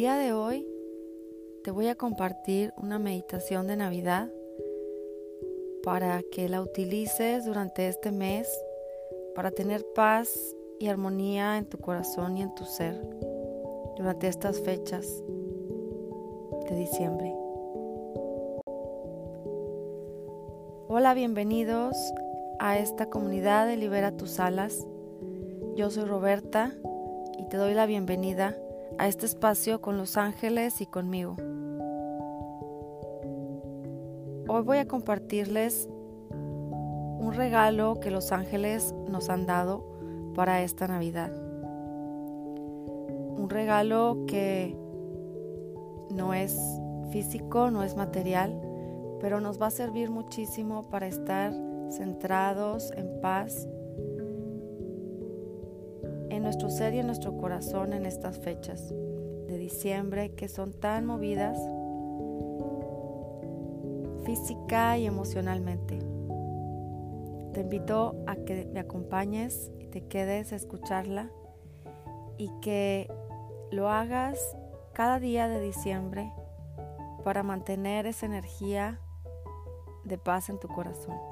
día de hoy te voy a compartir una meditación de Navidad para que la utilices durante este mes para tener paz y armonía en tu corazón y en tu ser durante estas fechas de diciembre. Hola, bienvenidos a esta comunidad de Libera tus alas. Yo soy Roberta y te doy la bienvenida a este espacio con los ángeles y conmigo. Hoy voy a compartirles un regalo que los ángeles nos han dado para esta Navidad. Un regalo que no es físico, no es material, pero nos va a servir muchísimo para estar centrados en paz en nuestro ser y en nuestro corazón en estas fechas de diciembre que son tan movidas física y emocionalmente. Te invito a que me acompañes y te quedes a escucharla y que lo hagas cada día de diciembre para mantener esa energía de paz en tu corazón.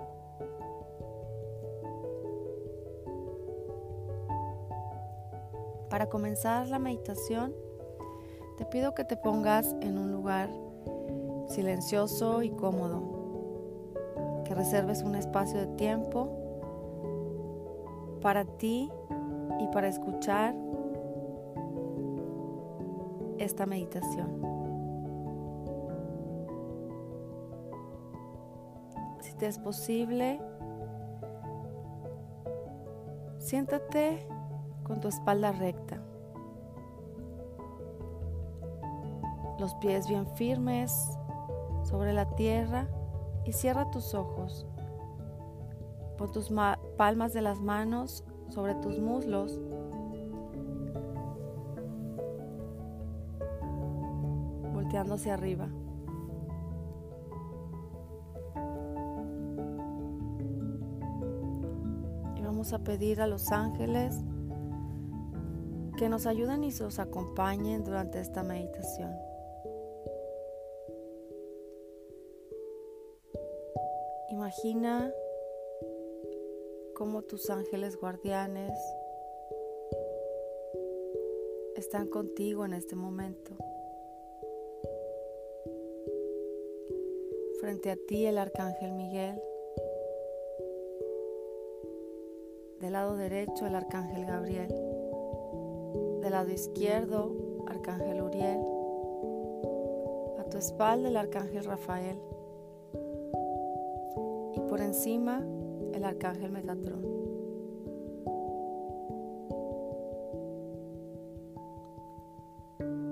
Para comenzar la meditación, te pido que te pongas en un lugar silencioso y cómodo, que reserves un espacio de tiempo para ti y para escuchar esta meditación. Si te es posible, siéntate con tu espalda recta, los pies bien firmes sobre la tierra y cierra tus ojos. Pon tus palmas de las manos sobre tus muslos. Volteando hacia arriba. Y vamos a pedir a los ángeles que nos ayuden y nos acompañen durante esta meditación. Imagina cómo tus ángeles guardianes están contigo en este momento. Frente a ti el arcángel Miguel. Del lado derecho el arcángel Gabriel del lado izquierdo, Arcángel Uriel. A tu espalda, el Arcángel Rafael. Y por encima, el Arcángel Metatron.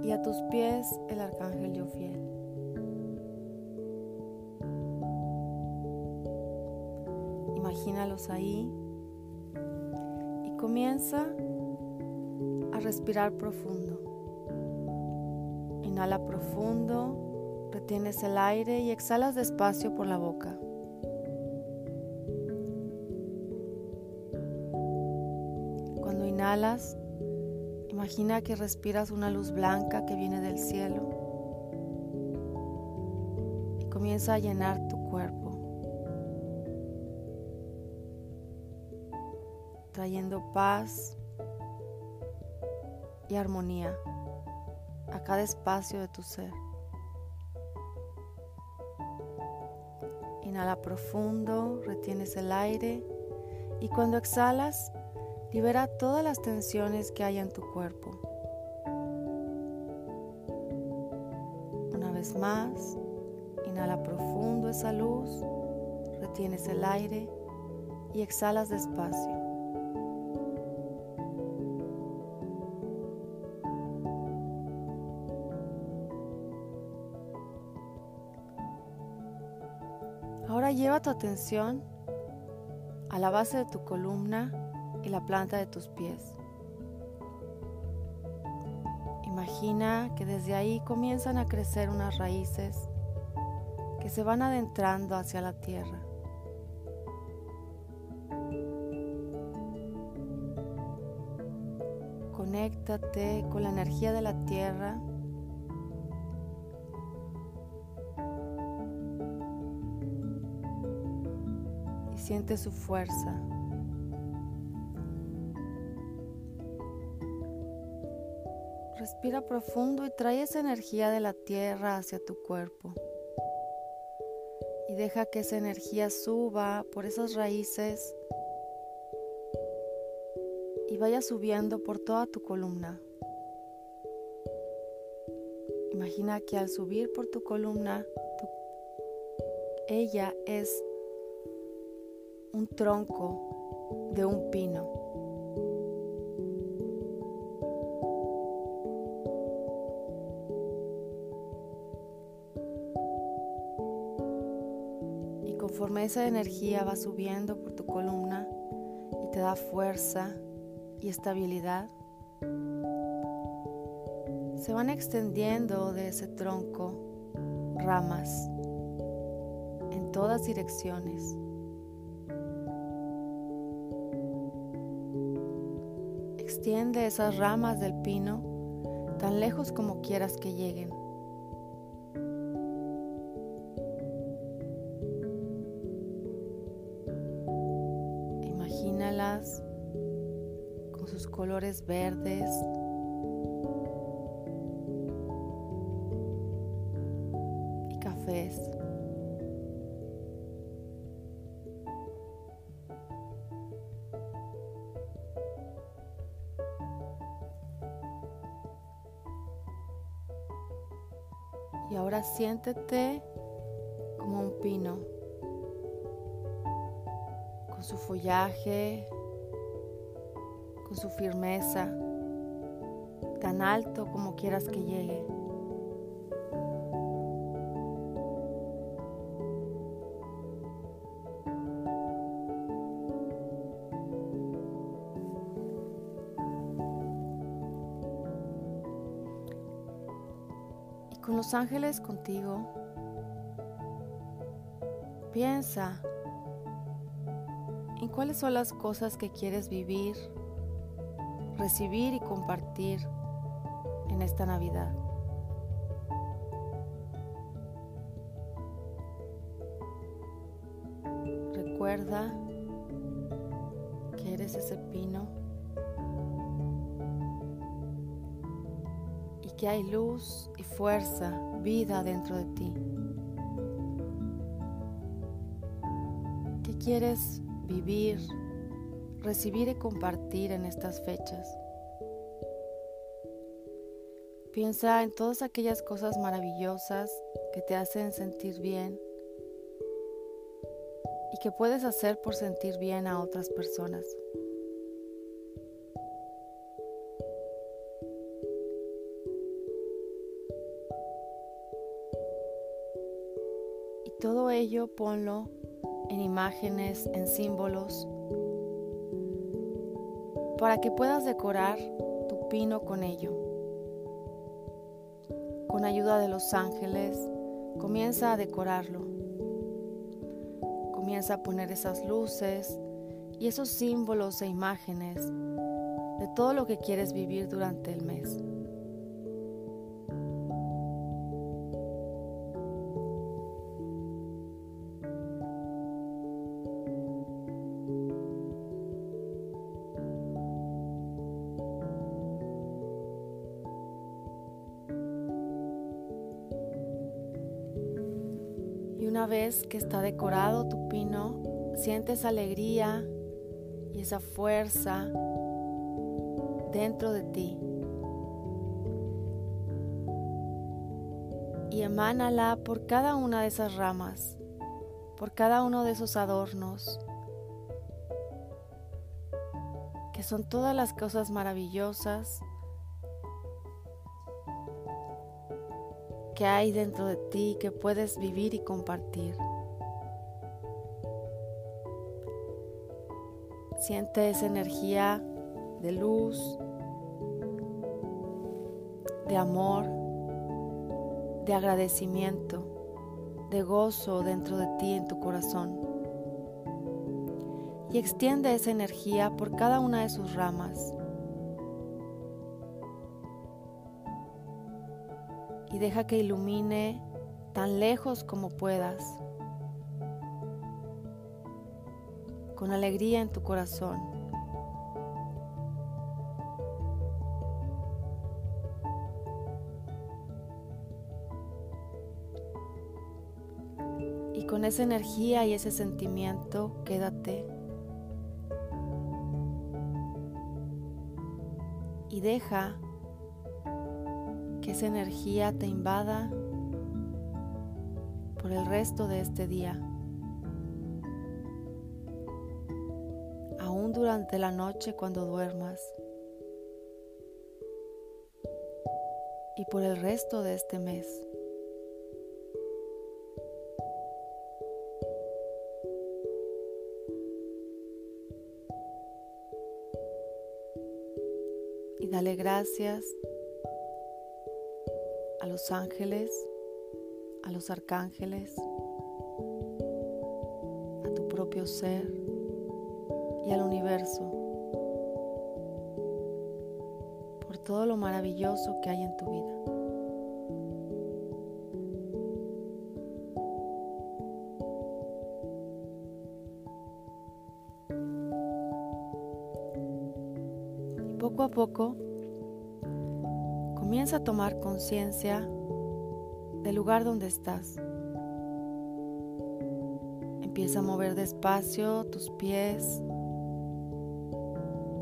Y a tus pies, el Arcángel Yofiel. Imagínalos ahí y comienza respirar profundo. Inhala profundo, retienes el aire y exhalas despacio por la boca. Cuando inhalas, imagina que respiras una luz blanca que viene del cielo y comienza a llenar tu cuerpo. trayendo paz, y armonía a cada espacio de tu ser. Inhala profundo, retienes el aire y cuando exhalas, libera todas las tensiones que hay en tu cuerpo. Una vez más, inhala profundo esa luz, retienes el aire y exhalas despacio. Ahora lleva tu atención a la base de tu columna y la planta de tus pies. Imagina que desde ahí comienzan a crecer unas raíces que se van adentrando hacia la tierra. Conéctate con la energía de la tierra siente su fuerza. Respira profundo y trae esa energía de la tierra hacia tu cuerpo. Y deja que esa energía suba por esas raíces y vaya subiendo por toda tu columna. Imagina que al subir por tu columna, ella es un tronco de un pino. Y conforme esa energía va subiendo por tu columna y te da fuerza y estabilidad, se van extendiendo de ese tronco ramas en todas direcciones. Extiende esas ramas del pino tan lejos como quieras que lleguen. Imagínalas con sus colores verdes, Y ahora siéntete como un pino, con su follaje, con su firmeza, tan alto como quieras que llegue. Los ángeles contigo, piensa en cuáles son las cosas que quieres vivir, recibir y compartir en esta Navidad. Recuerda que eres ese pino que hay luz y fuerza, vida dentro de ti. ¿Qué quieres vivir, recibir y compartir en estas fechas? Piensa en todas aquellas cosas maravillosas que te hacen sentir bien y que puedes hacer por sentir bien a otras personas. Todo ello ponlo en imágenes, en símbolos, para que puedas decorar tu pino con ello. Con ayuda de los ángeles, comienza a decorarlo. Comienza a poner esas luces y esos símbolos e imágenes de todo lo que quieres vivir durante el mes. Una vez que está decorado tu pino, sientes alegría y esa fuerza dentro de ti. Y emánala por cada una de esas ramas, por cada uno de esos adornos, que son todas las cosas maravillosas que hay dentro de ti que puedes vivir y compartir. Siente esa energía de luz, de amor, de agradecimiento, de gozo dentro de ti en tu corazón. Y extiende esa energía por cada una de sus ramas y deja que ilumine tan lejos como puedas. con alegría en tu corazón. Y con esa energía y ese sentimiento, quédate y deja que esa energía te invada por el resto de este día. Aún durante la noche cuando duermas. Y por el resto de este mes. Y dale gracias los ángeles a los arcángeles, a tu propio ser y al universo por todo lo maravilloso que hay en tu vida. Poco a poco comienza a tomar conciencia del lugar donde estás. Empieza a mover despacio tus pies,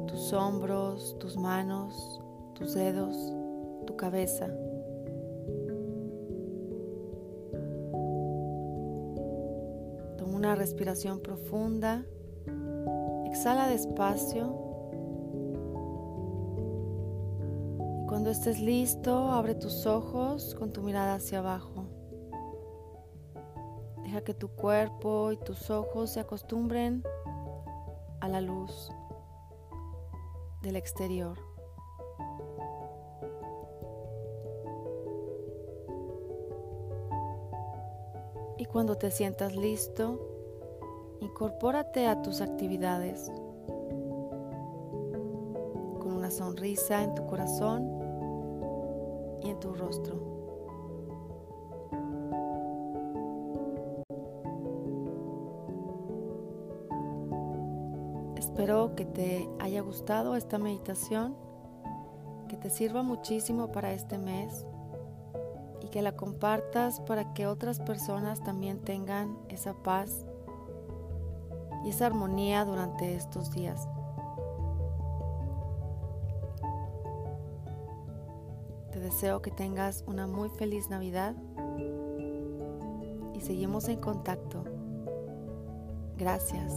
tus hombros, tus manos, tus dedos, tu cabeza. Toma una respiración profunda. Exhala despacio. Cuando estés listo, abre tus ojos con tu mirada hacia abajo. Deja que tu cuerpo y tus ojos se acostumbren a la luz del exterior. Y cuando te sientas listo, incorpórate a tus actividades con una sonrisa en tu corazón en tu rostro. Espero que te haya gustado esta meditación, que te sirva muchísimo para este mes y que la compartas para que otras personas también tengan esa paz y esa armonía durante estos días. Deseo que tengas una muy feliz Navidad y seguimos en contacto. Gracias.